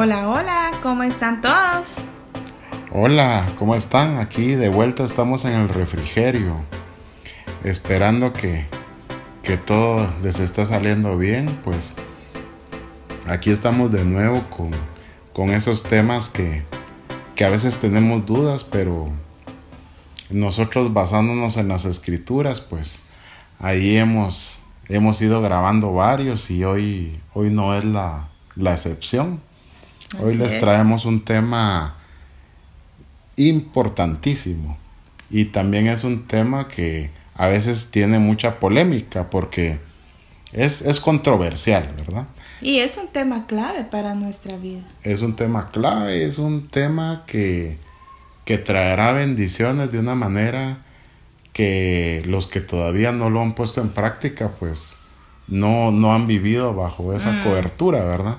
Hola, hola, ¿cómo están todos? Hola, ¿cómo están? Aquí de vuelta estamos en el refrigerio, esperando que, que todo les esté saliendo bien, pues aquí estamos de nuevo con, con esos temas que, que a veces tenemos dudas, pero nosotros basándonos en las escrituras, pues ahí hemos, hemos ido grabando varios y hoy, hoy no es la, la excepción. Hoy les es. traemos un tema importantísimo y también es un tema que a veces tiene mucha polémica porque es, es controversial, ¿verdad? Y es un tema clave para nuestra vida. Es un tema clave, es un tema que, que traerá bendiciones de una manera que los que todavía no lo han puesto en práctica, pues no, no han vivido bajo esa Mm. cobertura, ¿verdad?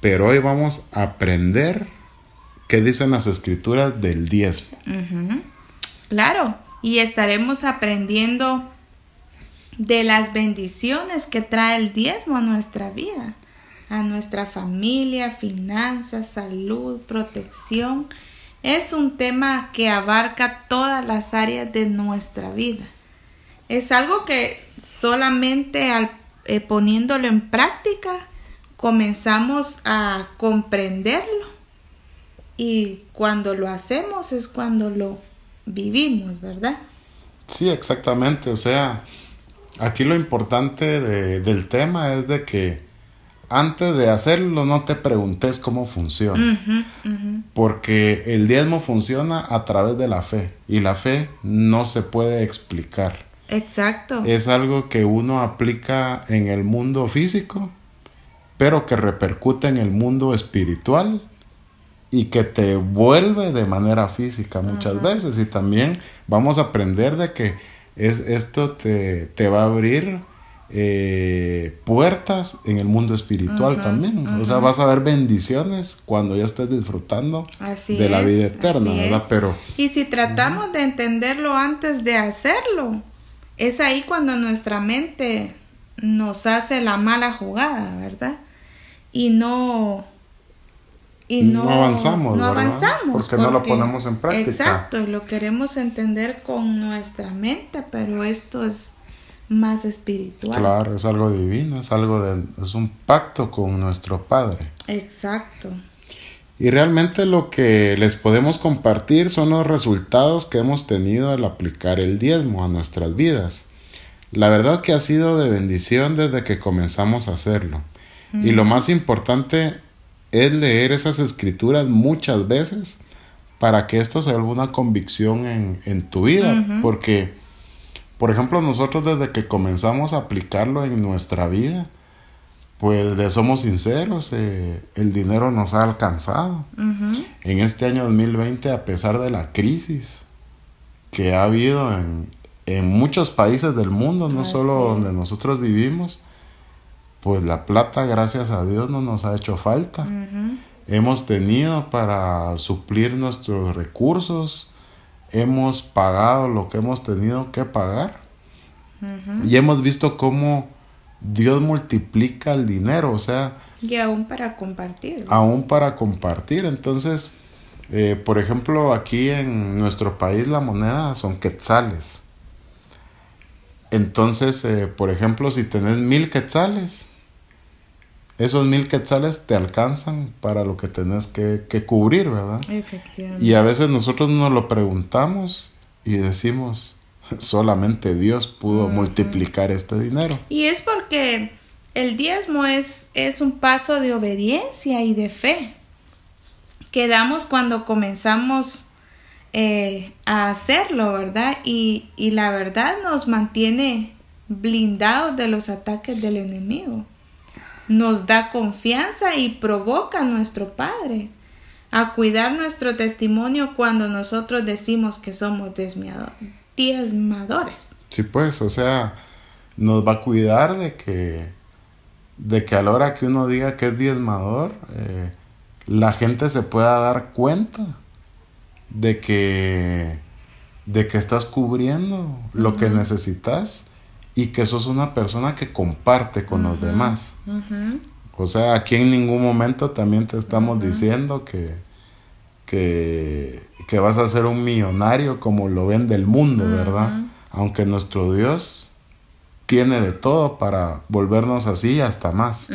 Pero hoy vamos a aprender qué dicen las escrituras del diezmo. Claro, y estaremos aprendiendo de las bendiciones que trae el diezmo a nuestra vida, a nuestra familia, finanzas, salud, protección. Es un tema que abarca todas las áreas de nuestra vida. Es algo que solamente al, eh, poniéndolo en práctica comenzamos a comprenderlo y cuando lo hacemos es cuando lo vivimos, ¿verdad? Sí, exactamente. O sea, aquí lo importante de- del tema es de que antes de hacerlo no te preguntes cómo funciona. Porque el diezmo funciona a través de la fe y la fe no se puede explicar. Exacto. Es algo que uno aplica en el mundo físico, pero que repercute en el mundo espiritual y que te vuelve de manera física muchas veces. Y también vamos a aprender de que es, esto te, te va a abrir eh, puertas en el mundo espiritual también. O sea, vas a ver bendiciones cuando ya estés disfrutando Así de la es, vida eterna, ¿verdad? Pero Y si tratamos de entenderlo antes de hacerlo, es ahí cuando nuestra mente nos hace la mala jugada, ¿verdad? Y no y No no, avanzamos, no ¿verdad? avanzamos Porque no lo ponemos en práctica. Exacto, lo queremos entender con nuestra mente, pero esto es más espiritual. Claro, es algo divino, es algo de, es un pacto con nuestro Padre. Exacto. Y realmente lo que les podemos compartir son los resultados que hemos tenido al aplicar el diezmo a nuestras vidas. La verdad que ha sido de bendición desde que comenzamos a hacerlo. Y lo más importante es leer esas escrituras muchas veces para que esto se vuelva una convicción en, en tu vida. Porque, por ejemplo, nosotros desde que comenzamos a aplicarlo en nuestra vida, pues le somos sinceros, eh, el dinero nos ha alcanzado. En este año 2020, a pesar de la crisis que ha habido en, en muchos países del mundo, no solo donde nosotros vivimos, pues la plata, gracias a Dios, no nos ha hecho falta. Hemos tenido para suplir nuestros recursos, hemos pagado lo que hemos tenido que pagar y hemos visto cómo Dios multiplica el dinero, o sea, Y aún para compartir. aún para compartir. Entonces, eh, por ejemplo, aquí en nuestro país la moneda son quetzales. Entonces, eh, por ejemplo, si tenés mil quetzales, esos mil quetzales te alcanzan para lo que tenés que, que cubrir, ¿verdad? Efectivamente. Y a veces nosotros nos lo preguntamos y decimos, solamente Dios pudo multiplicar este dinero. Y es porque el diezmo es, es un paso de obediencia y de fe que damos cuando comenzamos eh, a hacerlo, ¿verdad? Y, y la verdad nos mantiene blindados de los ataques del enemigo. Nos da confianza y provoca a nuestro Padre a cuidar nuestro testimonio cuando nosotros decimos que somos diezmadores. Sí, pues, o sea, nos va a cuidar de que, de que a la hora que uno diga que es diezmador, eh, la gente se pueda dar cuenta de que, de que estás cubriendo lo que necesitas y que sos una persona que comparte con los demás. O sea, aquí en ningún momento también te estamos diciendo que, que, que, vas a ser un millonario como lo ven del mundo, ¿verdad? Aunque nuestro Dios tiene de todo para volvernos así hasta más.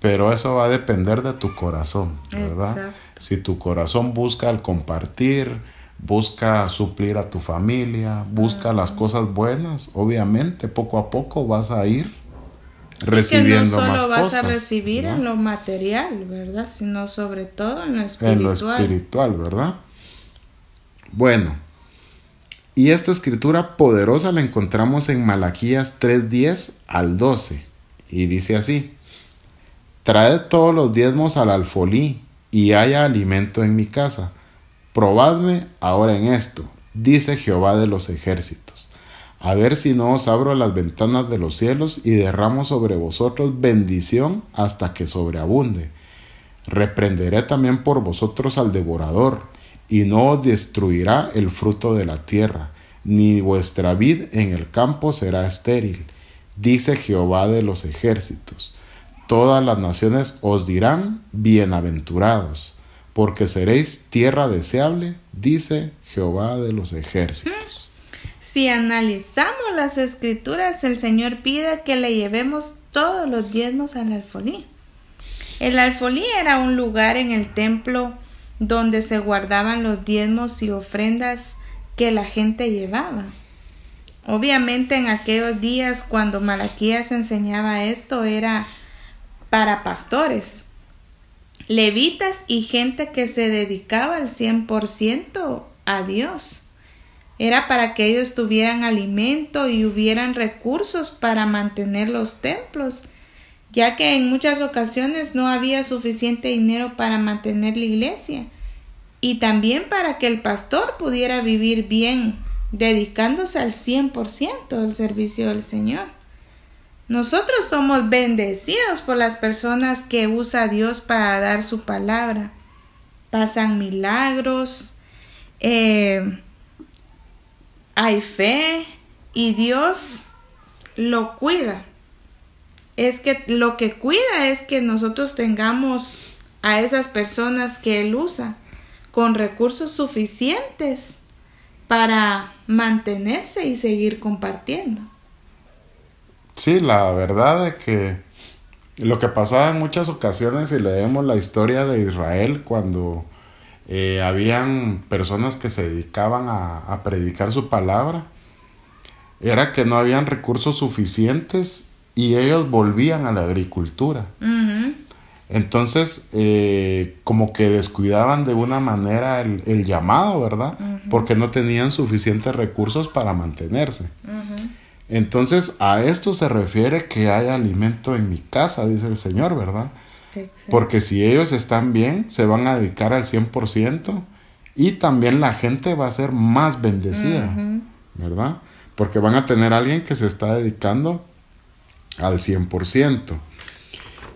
Pero eso va a depender de tu corazón, ¿verdad? Si tu corazón busca el compartir, busca suplir a tu familia, busca las cosas buenas, obviamente poco a poco vas a ir recibiendo que no solo vas a recibir en lo material, ¿verdad? Sino sobre todo en lo espiritual. En lo espiritual, ¿verdad? Bueno, y esta escritura poderosa la encontramos en Malaquías 3:10 al 12 y dice así: Traed todos los diezmos al alfolí y haya alimento en mi casa Probadme ahora en esto, dice Jehová de los ejércitos, a ver si no os abro las ventanas de los cielos y derramo sobre vosotros bendición hasta que sobreabunde. Reprenderé también por vosotros al devorador, y no destruirá el fruto de la tierra, ni vuestra vid en el campo será estéril, dice Jehová de los ejércitos. Todas las naciones os dirán bienaventurados porque seréis tierra deseable, dice Jehová de los ejércitos. Si analizamos las escrituras, el Señor pide que le llevemos todos los diezmos al alfolí. El alfolí era un lugar en el templo donde se guardaban los diezmos y ofrendas que la gente llevaba. Obviamente en aquellos días cuando Malaquías enseñaba esto era para pastores, levitas y gente que se dedicaba al 100% a Dios. Era para que ellos tuvieran alimento y hubieran recursos para mantener los templos, ya que en muchas ocasiones no había suficiente dinero para mantener la iglesia, y también para que el pastor pudiera vivir bien, dedicándose al 100% al servicio del Señor. Nosotros somos bendecidos por las personas que usa Dios para dar su palabra. Pasan milagros, eh, hay fe y Dios lo cuida. Es que lo que cuida es que nosotros tengamos a esas personas que Él usa con recursos suficientes para mantenerse y seguir compartiendo. Sí, la verdad es que lo que pasaba en muchas ocasiones, si leemos la historia de Israel, cuando eh, habían personas que se dedicaban a, predicar su palabra, era que no habían recursos suficientes y ellos volvían a la agricultura. Entonces, eh, como que descuidaban de una manera el, llamado, ¿verdad? Porque no tenían suficientes recursos para mantenerse. Entonces a esto se refiere que hay alimento en mi casa, dice el Señor, ¿verdad? Porque si ellos están bien, se van a dedicar al 100% y también la gente va a ser más bendecida, ¿verdad? Porque van a tener a alguien que se está dedicando al 100%.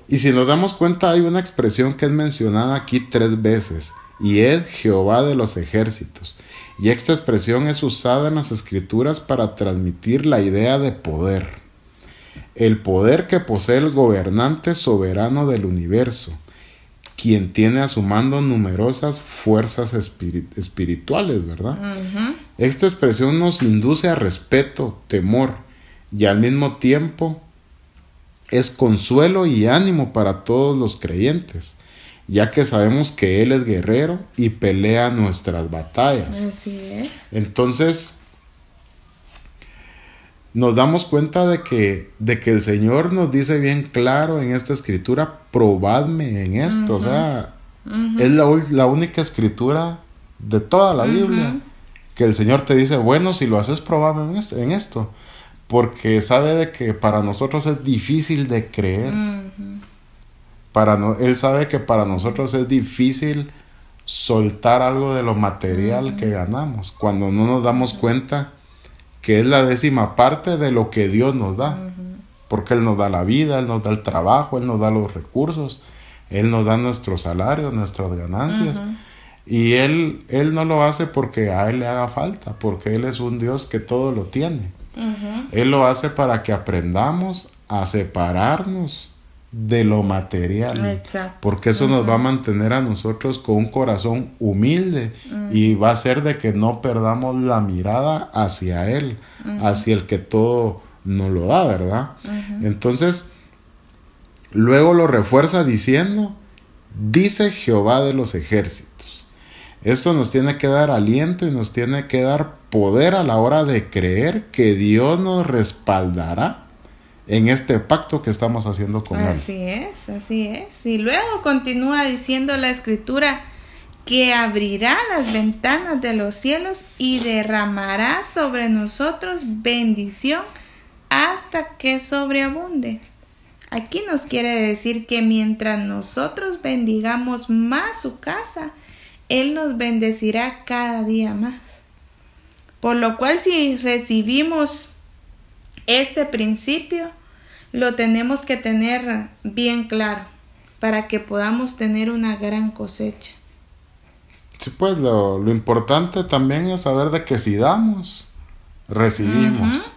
Y si nos damos cuenta, hay una expresión que es mencionada aquí tres veces, y es Jehová de los ejércitos y esta expresión es usada en las escrituras para transmitir la idea de poder, el poder que posee el gobernante soberano del universo, quien tiene a su mando numerosas fuerzas espirituales, ¿verdad? Esta expresión nos induce a respeto, temor y al mismo tiempo es consuelo y ánimo para todos los creyentes ya que sabemos que Él es guerrero y pelea nuestras batallas. Así es. Entonces, nos damos cuenta de que, de que el Señor nos dice bien claro en esta escritura, probadme en esto. O sea, es la, única escritura de toda la Biblia que el Señor te dice, bueno, si lo haces, probadme en esto. Porque sabe de que para nosotros es difícil de creer. No, él sabe que para nosotros es difícil soltar algo de lo material que ganamos, cuando no nos damos cuenta que es la décima parte de lo que Dios nos da, porque Él nos da la vida, Él nos da el trabajo, Él nos da los recursos, Él nos da nuestro salario, nuestras ganancias. Y él, él no lo hace porque a Él le haga falta, porque Él es un Dios que todo lo tiene. Él lo hace para que aprendamos a separarnos de lo material. Exacto. Porque eso nos va a mantener a nosotros con un corazón humilde y va a ser de que no perdamos la mirada hacia Él, hacia el que todo nos lo da, ¿verdad? Entonces, luego lo refuerza diciendo, dice Jehová de los ejércitos. Esto nos tiene que dar aliento y nos tiene que dar poder a la hora de creer que Dios nos respaldará en este pacto que estamos haciendo con Él. Así es, así es. Y luego continúa diciendo la escritura que abrirá las ventanas de los cielos y derramará sobre nosotros bendición hasta que sobreabunde. Aquí nos quiere decir que mientras nosotros bendigamos más su casa, Él nos bendecirá cada día más. Por lo cual si recibimos este principio lo tenemos que tener bien claro para que podamos tener una gran cosecha. Sí, pues lo, importante también es saber de que si damos, recibimos.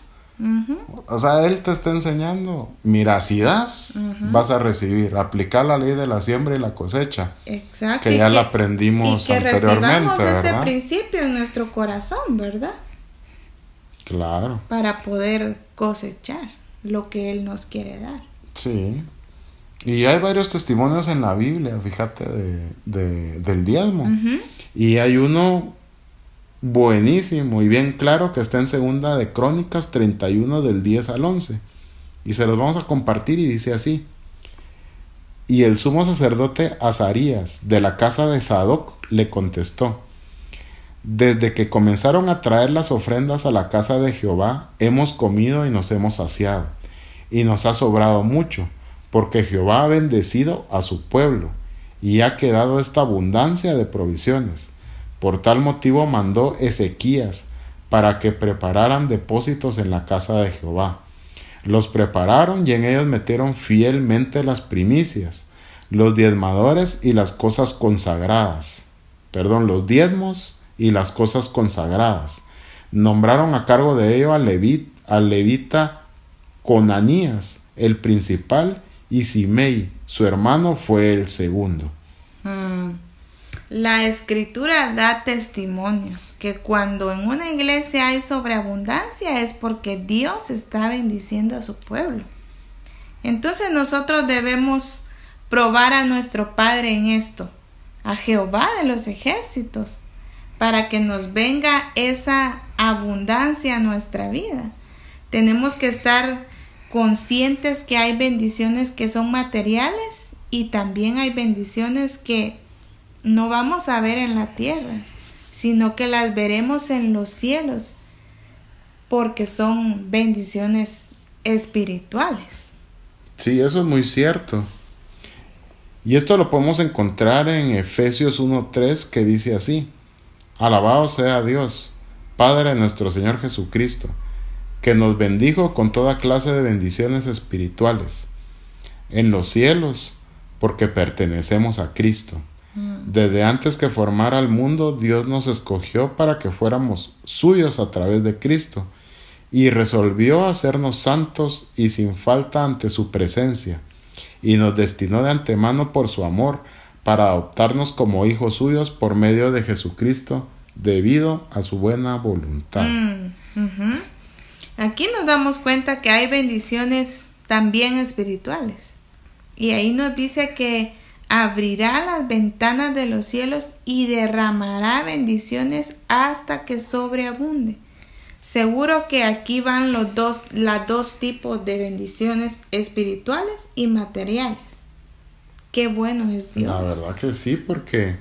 O sea, Él te está enseñando, mira, si das, vas a recibir. Aplicar la ley de la siembra y la cosecha. Exacto. Que ya la aprendimos y que anteriormente. este principio en nuestro corazón, ¿verdad? Claro. Para poder cosechar lo que Él nos quiere dar. Sí. Y hay varios testimonios en la Biblia, fíjate, de, del diezmo. Y hay uno buenísimo y bien claro que está en segunda de Crónicas 31 del 10 al 11. Y se los vamos a compartir y dice así. Y el sumo sacerdote Azarías de la casa de Sadoc le contestó, desde que comenzaron a traer las ofrendas a la casa de Jehová, hemos comido y nos hemos saciado, y nos ha sobrado mucho, porque Jehová ha bendecido a su pueblo, y ha quedado esta abundancia de provisiones. Por tal motivo mandó Ezequías para que prepararan depósitos en la casa de Jehová. Los prepararon y en ellos metieron fielmente las primicias, los diezmadores y las cosas consagradas. Perdón, los diezmos y las cosas consagradas. Nombraron a cargo de ello levit, al levita Conanías, el principal, y Simei, su hermano, fue el segundo. Mm. La escritura da testimonio que cuando en una iglesia hay sobreabundancia es porque Dios está bendiciendo a su pueblo. Entonces nosotros debemos probar a nuestro Padre en esto, a Jehová de los ejércitos, para que nos venga esa abundancia a nuestra vida. Tenemos que estar conscientes que hay bendiciones que son materiales y también hay bendiciones que no vamos a ver en la tierra, sino que las veremos en los cielos, porque son bendiciones espirituales. Sí, eso es muy cierto. Y esto lo podemos encontrar en Efesios 1.3 que dice así, Alabado sea Dios, Padre nuestro Señor Jesucristo, que nos bendijo con toda clase de bendiciones espirituales en los cielos, porque pertenecemos a Cristo. Mm. Desde antes que formara el mundo, Dios nos escogió para que fuéramos suyos a través de Cristo, y resolvió hacernos santos y sin falta ante su presencia, y nos destinó de antemano por su amor, para adoptarnos como hijos suyos por medio de Jesucristo debido a su buena voluntad. Mm, Aquí nos damos cuenta que hay bendiciones también espirituales. Y ahí nos dice que abrirá las ventanas de los cielos y derramará bendiciones hasta que sobreabunde. Seguro que aquí van los dos, los dos tipos de bendiciones espirituales y materiales. Qué bueno es Dios. La verdad que sí, porque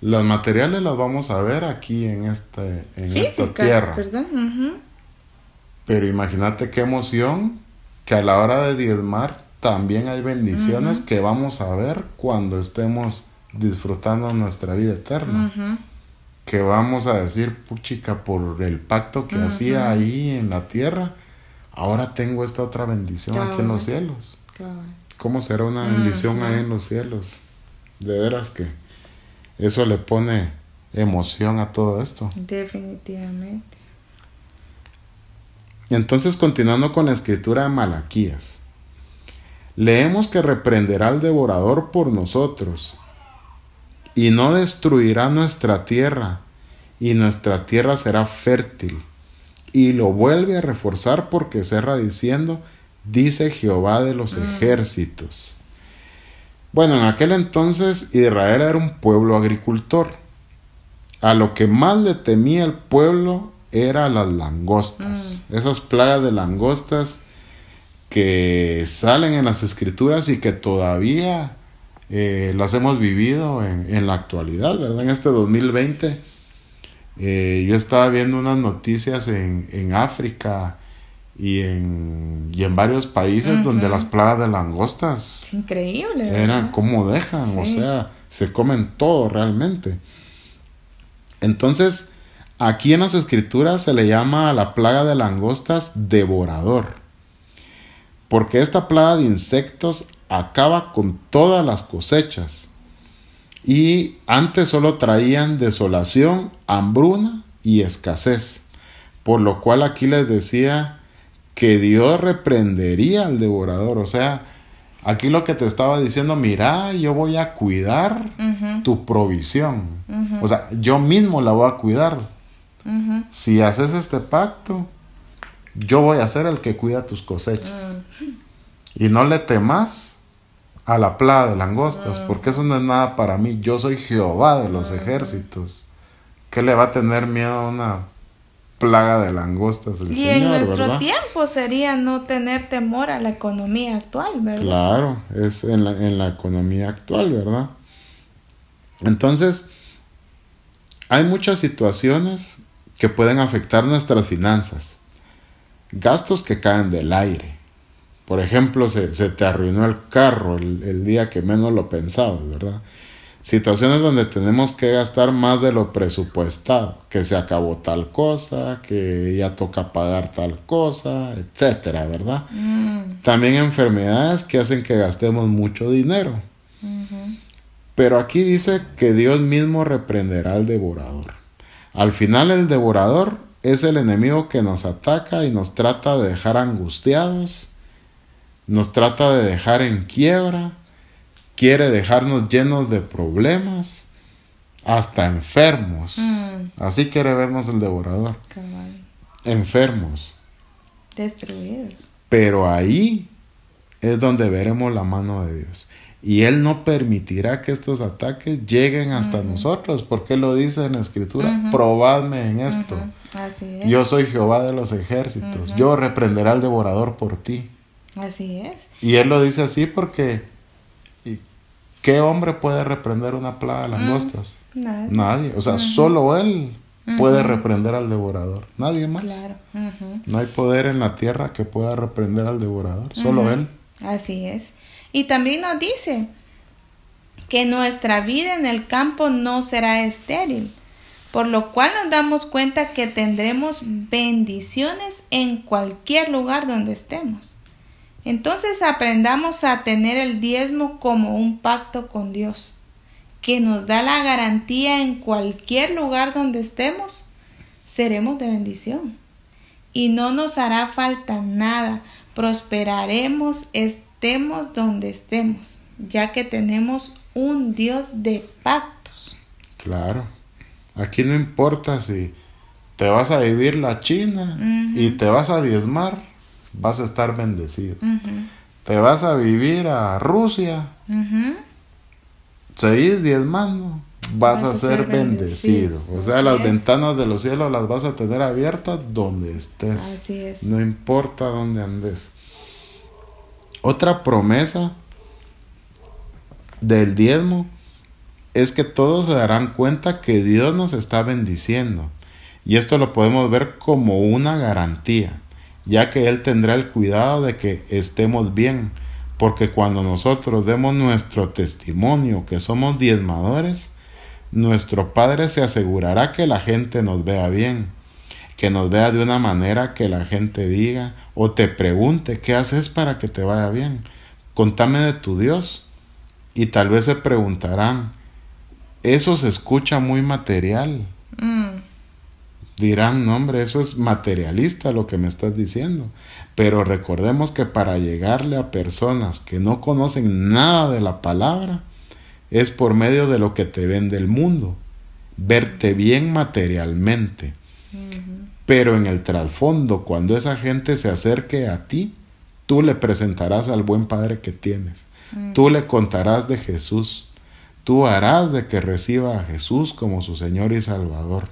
las materiales las vamos a ver aquí en, este, en esta tierra. Pero imagínate qué emoción que a la hora de diezmar también hay bendiciones que vamos a ver cuando estemos disfrutando nuestra vida eterna. Que vamos a decir, puchica, por el pacto que hacía ahí en la tierra, ahora tengo esta otra bendición aquí en los cielos. ¿Cómo será una bendición ahí en los cielos? De veras que eso le pone emoción a todo esto. Definitivamente. Entonces, continuando con la escritura de Malaquías. Leemos que reprenderá al devorador por nosotros y no destruirá nuestra tierra y nuestra tierra será fértil. Y lo vuelve a reforzar porque cerra diciendo, dice Jehová de los mm. ejércitos. Bueno, en aquel entonces Israel era un pueblo agricultor. A lo que más le temía el pueblo era las langostas. Mm. Esas plagas de langostas que salen en las escrituras y que todavía eh, las hemos vivido en, la actualidad, ¿verdad? En este 2020 eh, yo estaba viendo unas noticias en, en África y en, y en varios países donde las plagas de langostas... Es increíble. Eran como dejan, o sea, se comen todo realmente. Entonces, aquí en las escrituras se le llama a la plaga de langostas devorador. Porque esta plaga de insectos acaba con todas las cosechas. Y antes solo traían desolación, hambruna y escasez. Por lo cual aquí les decía que Dios reprendería al devorador. O sea, aquí lo que te estaba diciendo, mira, yo voy a cuidar tu provisión. O sea, yo mismo la voy a cuidar. Si haces este pacto, yo voy a ser el que cuida tus cosechas. Y no le temas a la plaga de langostas, porque eso no es nada para mí. Yo soy Jehová de los ejércitos. ¿Qué le va a tener miedo a una plaga de langostas el y en nuestro tiempo sería no tener temor a la economía actual, ¿verdad? Claro, es en la, en la economía actual, ¿verdad? Entonces, hay muchas situaciones que pueden afectar nuestras finanzas. Gastos que caen del aire. Por ejemplo, se, te arruinó el carro el, el día que menos lo pensabas, ¿verdad? situaciones donde tenemos que gastar más de lo presupuestado, que se acabó tal cosa, que ya toca pagar tal cosa, etcétera, ¿verdad? Mm. También enfermedades que hacen que gastemos mucho dinero. Pero aquí dice que Dios mismo reprenderá al devorador. Al final el devorador es el enemigo que nos ataca y nos trata de dejar angustiados, nos trata de dejar en quiebra, quiere dejarnos llenos de problemas, hasta enfermos. Mm. Así quiere vernos el devorador. Enfermos. Destruidos. Pero ahí es donde veremos la mano de Dios. Y Él no permitirá que estos ataques lleguen hasta nosotros, porque lo dice en la Escritura, probadme en esto. Así es. Yo soy Jehová de los ejércitos, yo reprenderé al devorador por ti. Así es. Y Él lo dice así porque ¿Qué hombre puede reprender una plaga de mm, langostas? nadie. O sea, solo él puede reprender al devorador. Nadie más. Claro. No hay poder en la tierra que pueda reprender al devorador. Solo él. Así es. Y también nos dice que nuestra vida en el campo no será estéril, por lo cual nos damos cuenta que tendremos bendiciones en cualquier lugar donde estemos. Entonces aprendamos a tener el diezmo como un pacto con Dios, que nos da la garantía en cualquier lugar donde estemos, seremos de bendición. Y no nos hará falta nada, prosperaremos estemos donde estemos, ya que tenemos un Dios de pactos. Claro, aquí no importa si te vas a vivir la China y te vas a diezmar vas a estar bendecido. Te vas a vivir a Rusia, seguís diezmando, vas, a, ser, bendecido. O sea, las ventanas de los cielos las vas a tener abiertas donde estés. Así es. No importa dónde andes. Otra promesa del diezmo es que todos se darán cuenta que Dios nos está bendiciendo. Y esto lo podemos ver como una garantía ya que Él tendrá el cuidado de que estemos bien, porque cuando nosotros demos nuestro testimonio que somos diezmadores, nuestro Padre se asegurará que la gente nos vea bien, que nos vea de una manera que la gente diga o te pregunte qué haces para que te vaya bien. Contame de tu Dios. Y tal vez se preguntarán, eso se escucha muy material. Mm. dirán, no hombre, eso es materialista lo que me estás diciendo. Pero recordemos que para llegarle a personas que no conocen nada de la palabra, es por medio de lo que te vende el mundo, verte bien materialmente. Pero en el trasfondo, cuando esa gente se acerque a ti, tú le presentarás al buen Padre que tienes. Tú le contarás de Jesús. Tú harás de que reciba a Jesús como su Señor y Salvador.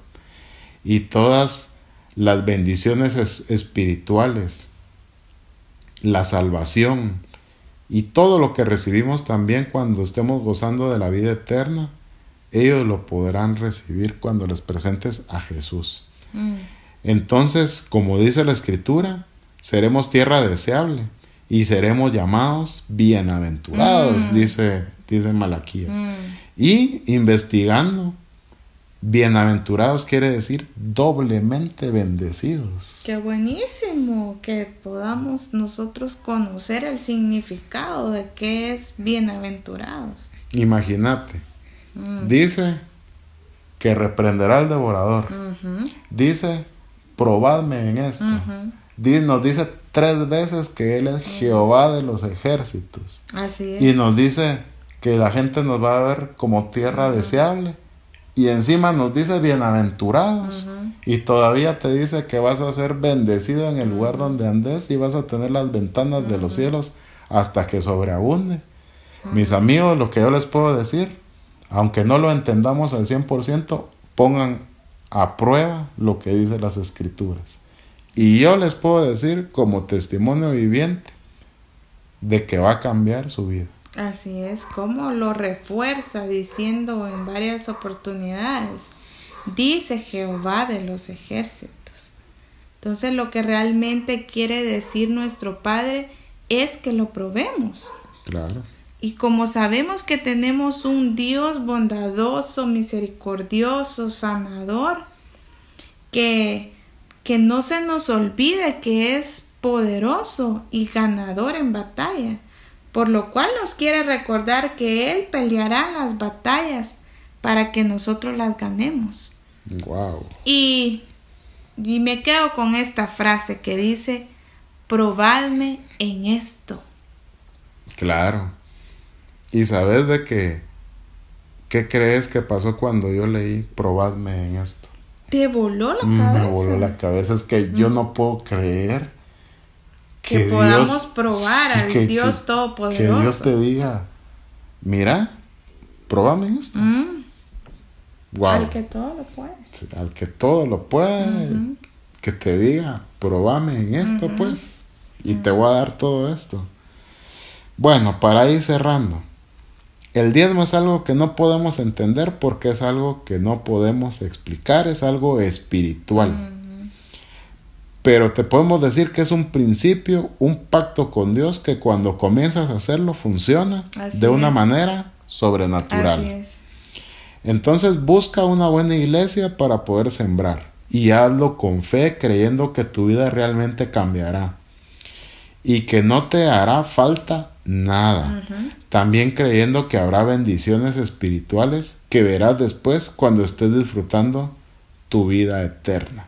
Y todas las bendiciones espirituales, la salvación y todo lo que recibimos también cuando estemos gozando de la vida eterna, ellos lo podrán recibir cuando les presentes a Jesús. Mm. Entonces, como dice la Escritura, seremos tierra deseable y seremos llamados bienaventurados, mm. dice, dice Malaquías. Mm. Y investigando, bienaventurados quiere decir doblemente bendecidos. Qué buenísimo que podamos nosotros conocer el significado de qué es bienaventurados. Imagínate, mm. dice que reprenderá al devorador. Dice, probadme en esto. Nos dice tres veces que Él es Jehová de los ejércitos. Así es. Y nos dice que la gente nos va a ver como tierra deseable. Y encima nos dice bienaventurados. Y todavía te dice que vas a ser bendecido en el lugar donde andes y vas a tener las ventanas de los cielos hasta que sobreabunde. Mis amigos, lo que yo les puedo decir, aunque no lo entendamos al 100%, pongan a prueba lo que dicen las escrituras. Y yo les puedo decir como testimonio viviente de que va a cambiar su vida. Así es, como lo refuerza diciendo en varias oportunidades, dice Jehová de los ejércitos. Entonces lo que realmente quiere decir nuestro Padre es que lo probemos. Claro. Y como sabemos que tenemos un Dios bondadoso, misericordioso, sanador, que que no se nos olvide que es poderoso y ganador en batalla, por lo cual nos quiere recordar que Él peleará las batallas para que nosotros las ganemos. Wow. Y, y me quedo con esta frase que dice, probadme en esto. Claro. ¿Y sabes de qué? ¿Qué crees que pasó cuando yo leí probadme en esto? Te voló la cabeza. Me voló la cabeza. Es que yo no puedo creer que, podamos probar al Dios Todopoderoso. Que Dios te diga, mira, probame esto. Al que todo lo puede. al que todo lo puede. Que te diga, probame en esto, pues. Y te voy a dar todo esto. Bueno, para ir cerrando. El diezmo es algo que no podemos entender porque es algo que no podemos explicar, es algo espiritual. Pero te podemos decir que es un principio, un pacto con Dios que cuando comienzas a hacerlo funciona de una manera sobrenatural. Entonces busca una buena iglesia para poder sembrar y hazlo con fe creyendo que tu vida realmente cambiará y que no te hará falta nada. También creyendo que habrá bendiciones espirituales que verás después cuando estés disfrutando tu vida eterna.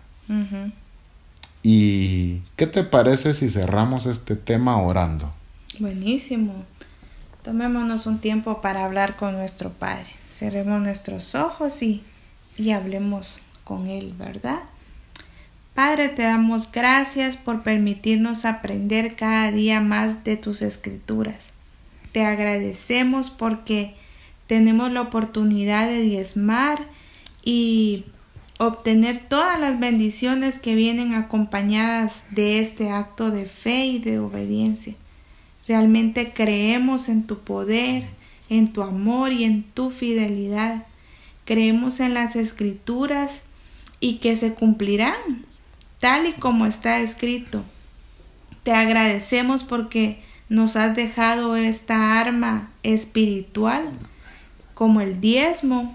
¿Y qué te parece si cerramos este tema orando? Buenísimo. Tomémonos un tiempo para hablar con nuestro Padre. Cerremos nuestros ojos y, y hablemos con Él, ¿verdad? Padre, te damos gracias por permitirnos aprender cada día más de tus escrituras. Te agradecemos porque tenemos la oportunidad de diezmar y obtener todas las bendiciones que vienen acompañadas de este acto de fe y de obediencia. Realmente creemos en tu poder, en tu amor y en tu fidelidad. Creemos en las escrituras y que se cumplirán tal y como está escrito. Te agradecemos porque nos has dejado esta arma espiritual como el diezmo,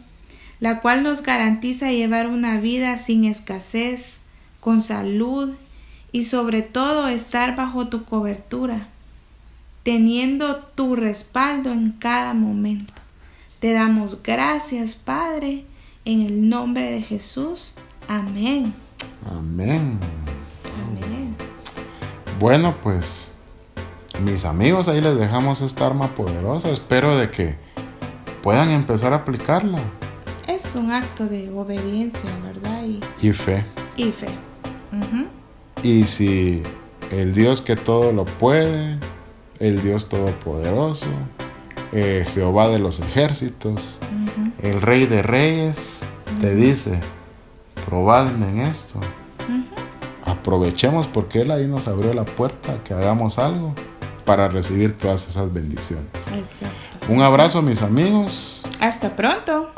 la cual nos garantiza llevar una vida sin escasez, con salud y sobre todo estar bajo tu cobertura, teniendo tu respaldo en cada momento. Te damos gracias, Padre, en el nombre de Jesús. Amén. Amén. Bueno, pues mis amigos, ahí les dejamos esta arma poderosa. Espero de que puedan empezar a aplicarla. Es un acto de obediencia, ¿verdad? Y, fe. Y fe. Y si el Dios que todo lo puede, el Dios todopoderoso, eh, Jehová de los ejércitos, el Rey de Reyes, te dice, probadme en esto. Aprovechemos porque Él ahí nos abrió la puerta, que hagamos algo para recibir todas esas bendiciones. Un abrazo mis amigos. Hasta pronto.